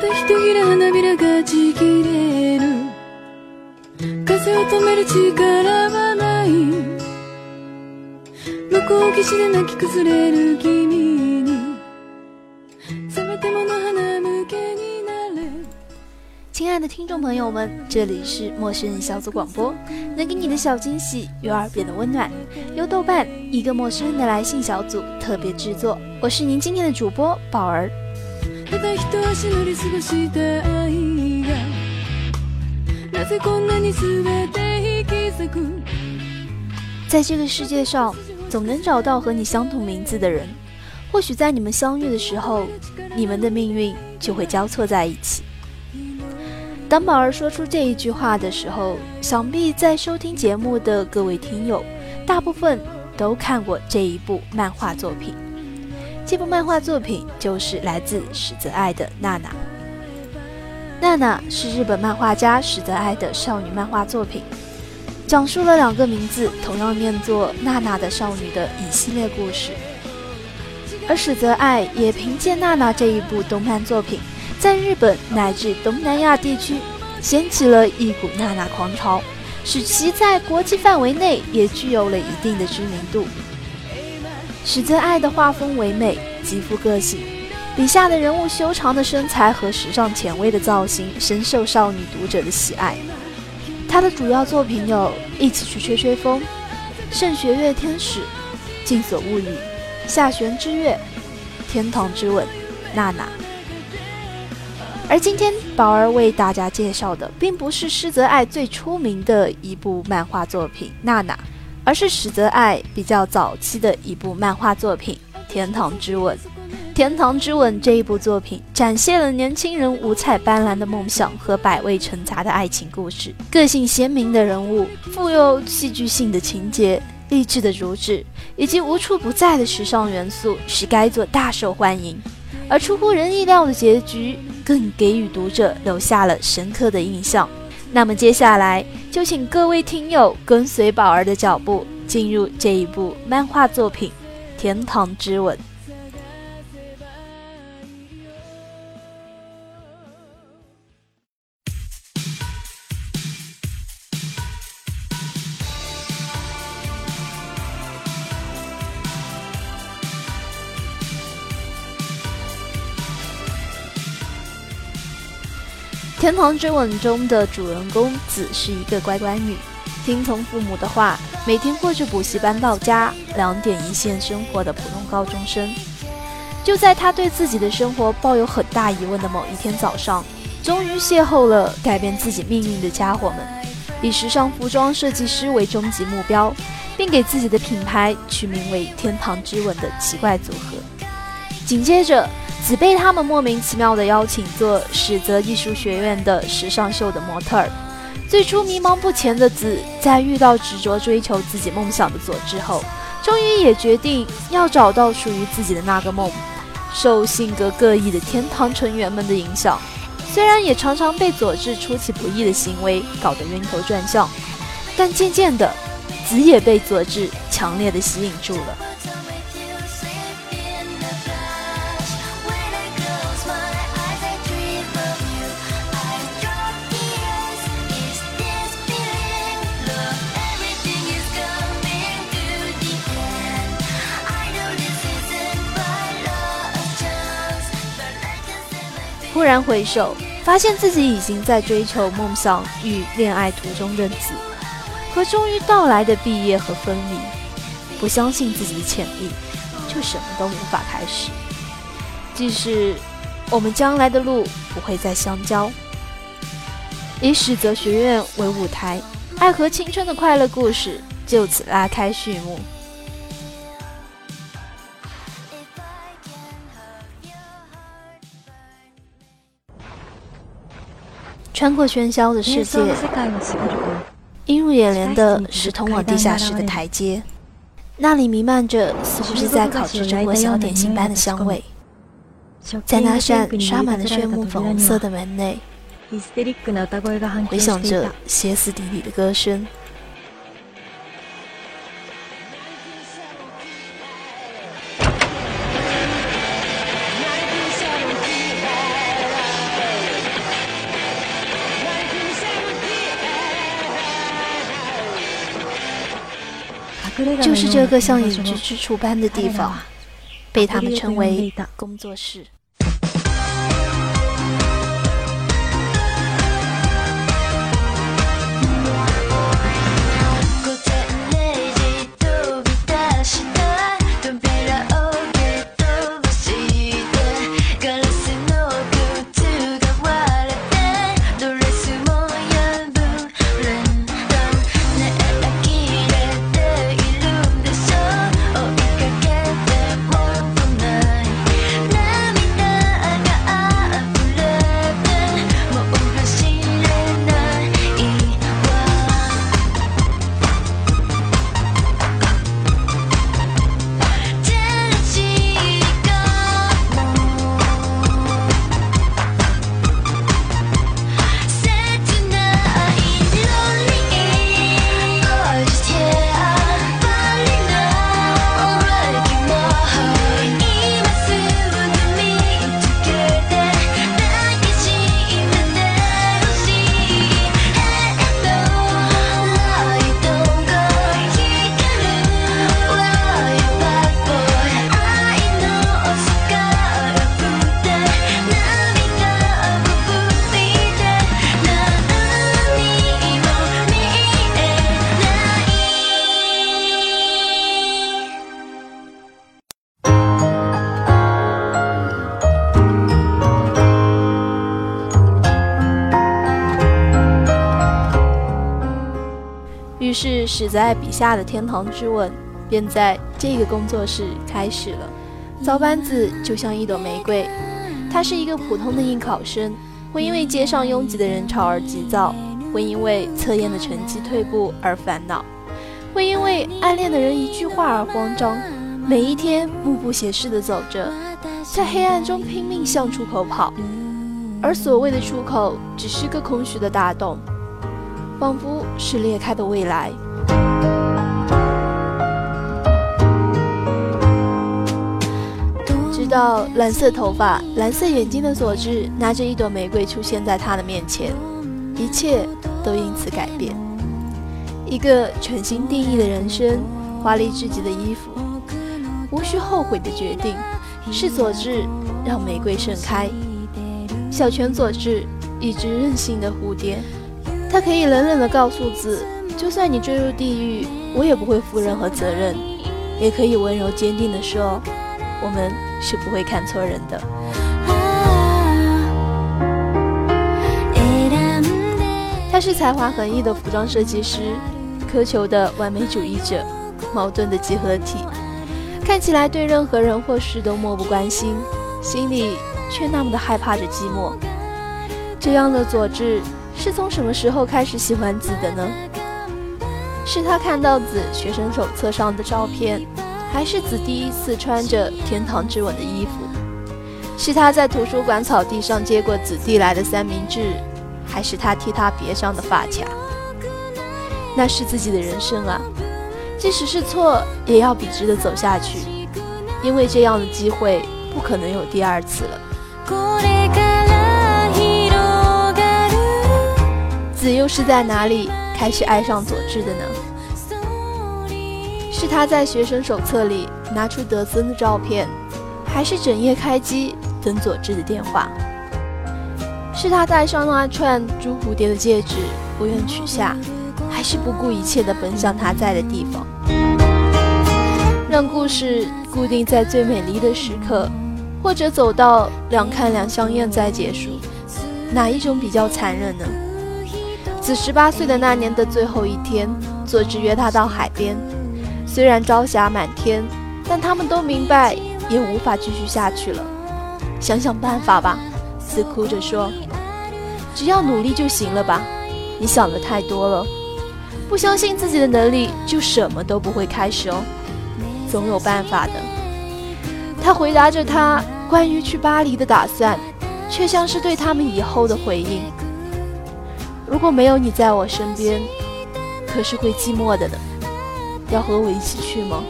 たひとひら花びらがちぎれる風を止める力はない向こう岸で泣き崩れる君にせめてもの花向けになれ亲爱的听众朋友们，这里是陌生人小组广播，能给你的小惊喜，与耳边的温暖，由豆瓣一个陌生人的来信小组特别制作。我是您今天的主播宝儿。 ただ一足乗り過ごした愛がなぜこんなに全て引き裂く在这个世界上，总能找到和你相同名字的人。或许在你们相遇的时候，你们的命运就会交错在一起。当宝儿说出这一句话的时候，想必在收听节目的各位听友，大部分都看过这一部漫画作品。 这部漫画作品就是来自史泽爱的《娜娜》。《娜娜》是日本漫画家史泽爱的少女漫画作品，讲述了两个名字同样念作娜娜的少女的一系列故事。而史泽爱也凭借《娜娜》这一部动漫作品。在日本乃至东南亚地区，掀起了一股娜娜狂潮，使其在国际范围内也具有了一定的知名度。史泽爱的画风唯美，极富个性，笔下的人物修长的身材和时尚前卫的造型，深受少女读者的喜爱。他的主要作品有《一起去吹吹风》《圣学月天使》《静所物语》《下弦之月》《天堂之吻》《娜娜》。而今天宝儿为大家介绍的，并不是施泽爱最出名的一部漫画作品《娜娜》，而是史泽爱比较早期的一部漫画作品《天堂之吻》。《天堂之吻》这一部作品展现了年轻人五彩斑斓的梦想和百味陈杂的爱情故事，个性鲜明的人物，富有戏剧性的情节，励志的主旨，以及无处不在的时尚元素，使该作大受欢迎。而出乎人意料的结局。更给予读者留下了深刻的印象。那么接下来就请各位听友跟随宝儿的脚步，进入这一部漫画作品《天堂之吻》。《天堂之吻》中的主人公子是一个乖乖女，听从父母的话，每天过着补习班到家、两点一线生活的普通高中生。就在她对自己的生活抱有很大疑问的某一天早上，终于邂逅了改变自己命运的家伙们，以时尚服装设计师为终极目标，并给自己的品牌取名为“天堂之吻”的奇怪组合。紧接着。子被他们莫名其妙地邀请做史泽艺术学院的时尚秀的模特儿。最初迷茫不前的子，在遇到执着追求自己梦想的佐之后，终于也决定要找到属于自己的那个梦。受性格各异的天堂成员们的影响，虽然也常常被佐治出其不意的行为搞得晕头转向，但渐渐的，子也被佐治强烈的吸引住了。然回首，发现自己已经在追求梦想与恋爱途中的子，和终于到来的毕业和分离。不相信自己的潜力，就什么都无法开始。即使我们将来的路不会再相交，以史泽学院为舞台，爱和青春的快乐故事就此拉开序幕。穿过喧嚣的世界，映入眼帘的是通往地下室的台阶，那里弥漫着似乎是在烤制中国小点心般的香味。在那扇刷满了炫目粉红色的门内，回响着歇斯底里的歌声。就是这个像影子之处般的地方，被他们称为工作室。是，始在笔下的天堂之吻，便在这个工作室开始了。糟班子就像一朵玫瑰，他是一个普通的应考生，会因为街上拥挤的人潮而急躁，会因为测验的成绩退步而烦恼，会因为暗恋的人一句话而慌张。每一天目不斜视地走着，在黑暗中拼命向出口跑，而所谓的出口，只是个空虚的大洞。仿佛是裂开的未来。直到蓝色头发、蓝色眼睛的佐治拿着一朵玫瑰出现在他的面前，一切都因此改变。一个全新定义的人生，华丽至极的衣服，无需后悔的决定，是佐治让玫瑰盛开。小泉佐治，一只任性的蝴蝶。他可以冷冷地告诉子，就算你坠入地狱，我也不会负任何责任；也可以温柔坚定地说，我们是不会看错人的。他是才华横溢的服装设计师，苛求的完美主义者，矛盾的集合体，看起来对任何人或事都漠不关心，心里却那么的害怕着寂寞。这样的佐治。是从什么时候开始喜欢子的呢？是他看到子学生手册上的照片，还是子第一次穿着天堂之吻的衣服？是他在图书馆草地上接过子递来的三明治，还是他替他别上的发卡？那是自己的人生啊，即使是错，也要笔直的走下去，因为这样的机会不可能有第二次了。子又是在哪里开始爱上佐治的呢？是他在学生手册里拿出德森的照片，还是整夜开机等佐治的电话？是他戴上那串朱蝴蝶的戒指不愿取下，还是不顾一切地奔向他在的地方？让故事固定在最美丽的时刻，或者走到两看两相厌再结束，哪一种比较残忍呢？十八岁的那年的最后一天，佐治约他到海边。虽然朝霞满天，但他们都明白，也无法继续下去了。想想办法吧，子哭着说：“只要努力就行了吧？你想的太多了，不相信自己的能力，就什么都不会开始哦。总有办法的。”他回答着他关于去巴黎的打算，却像是对他们以后的回应。如果没有你在我身边，可是会寂寞的呢。要和我一起去吗？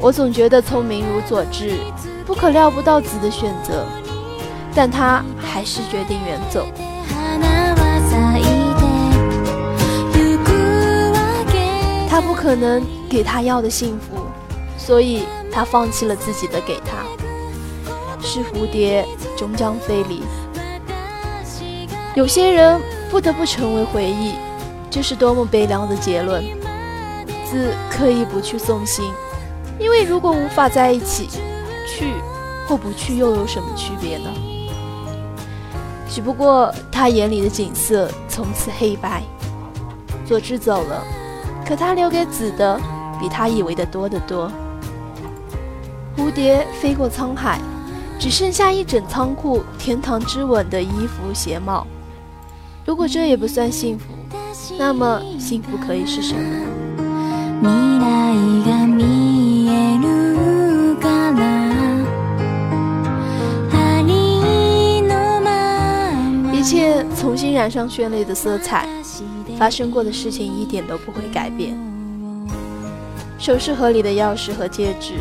我总觉得聪明如佐治，不可料不到子的选择，但他还是决定远走。他不可能给他要的幸福，所以他放弃了自己的给他。是蝴蝶终将飞离。有些人不得不成为回忆，这是多么悲凉的结论。字刻意不去送行，因为如果无法在一起，去或不去又有什么区别呢？只不过他眼里的景色从此黑白。佐治走了，可他留给子的比他以为的多得多。蝴蝶飞过沧海，只剩下一整仓库天堂之吻的衣服鞋帽。如果这也不算幸福，那么幸福可以是什么呢？一切重新染上绚丽的色彩，发生过的事情一点都不会改变。首饰盒里的钥匙和戒指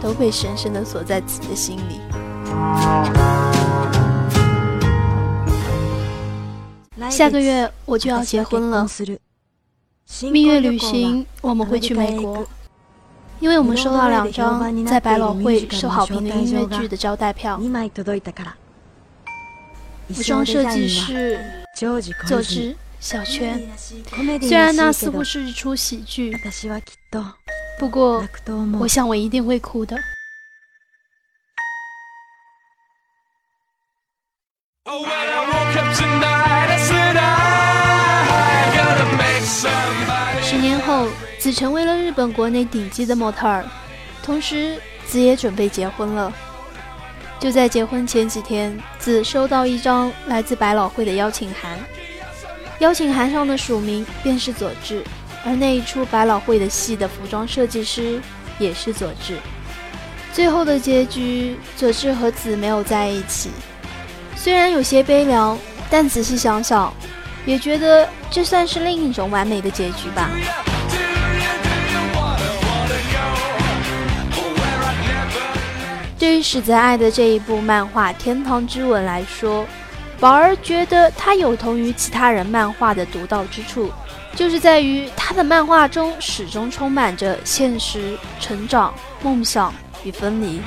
都被深深的锁在自己的心里。下个月我就要结婚了，蜜月旅行我们会去美国，因为我们收到两张在百老汇受好评的音乐剧的招待票。服装设计师佐治小圈，虽然那似乎是一出喜剧，不过我想我一定会哭的。子成为了日本国内顶级的模特儿，同时子也准备结婚了。就在结婚前几天，子收到一张来自百老汇的邀请函，邀请函上的署名便是佐治，而那一出百老汇的戏的服装设计师也是佐治。最后的结局，佐治和子没有在一起，虽然有些悲凉，但仔细想想，也觉得这算是另一种完美的结局吧。对于史泽爱的这一部漫画《天堂之吻》来说，宝儿觉得它有同于其他人漫画的独到之处，就是在于他的漫画中始终充满着现实、成长、梦想与分离。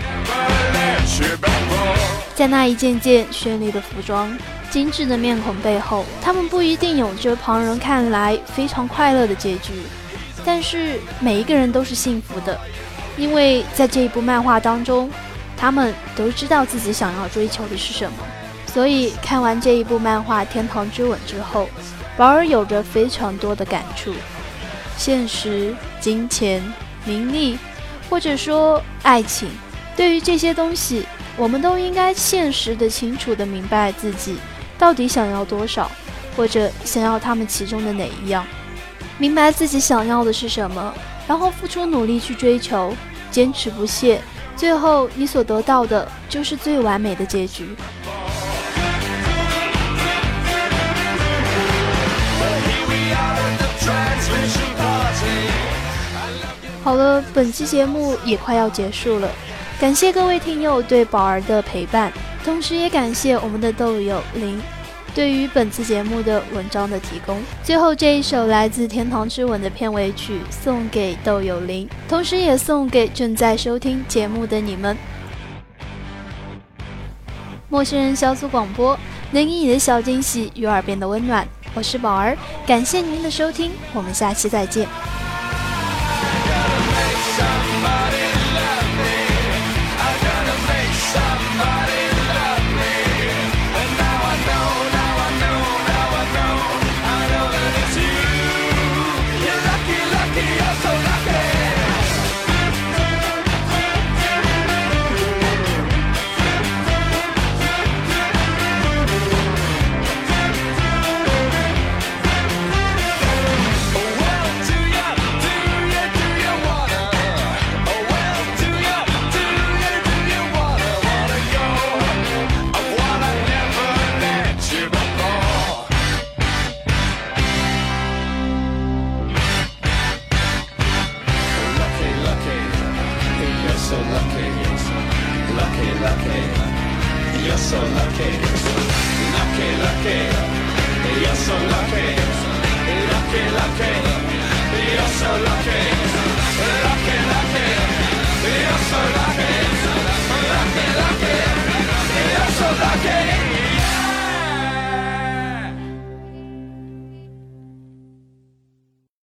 在那一件件绚丽的服装、精致的面孔背后，他们不一定有着旁人看来非常快乐的结局，但是每一个人都是幸福的，因为在这一部漫画当中。他们都知道自己想要追求的是什么，所以看完这一部漫画《天堂之吻》之后，宝儿有着非常多的感触。现实、金钱、名利，或者说爱情，对于这些东西，我们都应该现实的、清楚的明白自己到底想要多少，或者想要他们其中的哪一样。明白自己想要的是什么，然后付出努力去追求，坚持不懈。最后，你所得到的就是最完美的结局。好了，本期节目也快要结束了，感谢各位听友对宝儿的陪伴，同时也感谢我们的豆友林。对于本次节目的文章的提供，最后这一首来自《天堂之吻》的片尾曲送给豆友林，同时也送给正在收听节目的你们。陌生人小组广播，能给你的小惊喜与耳边的温暖。我是宝儿，感谢您的收听，我们下期再见。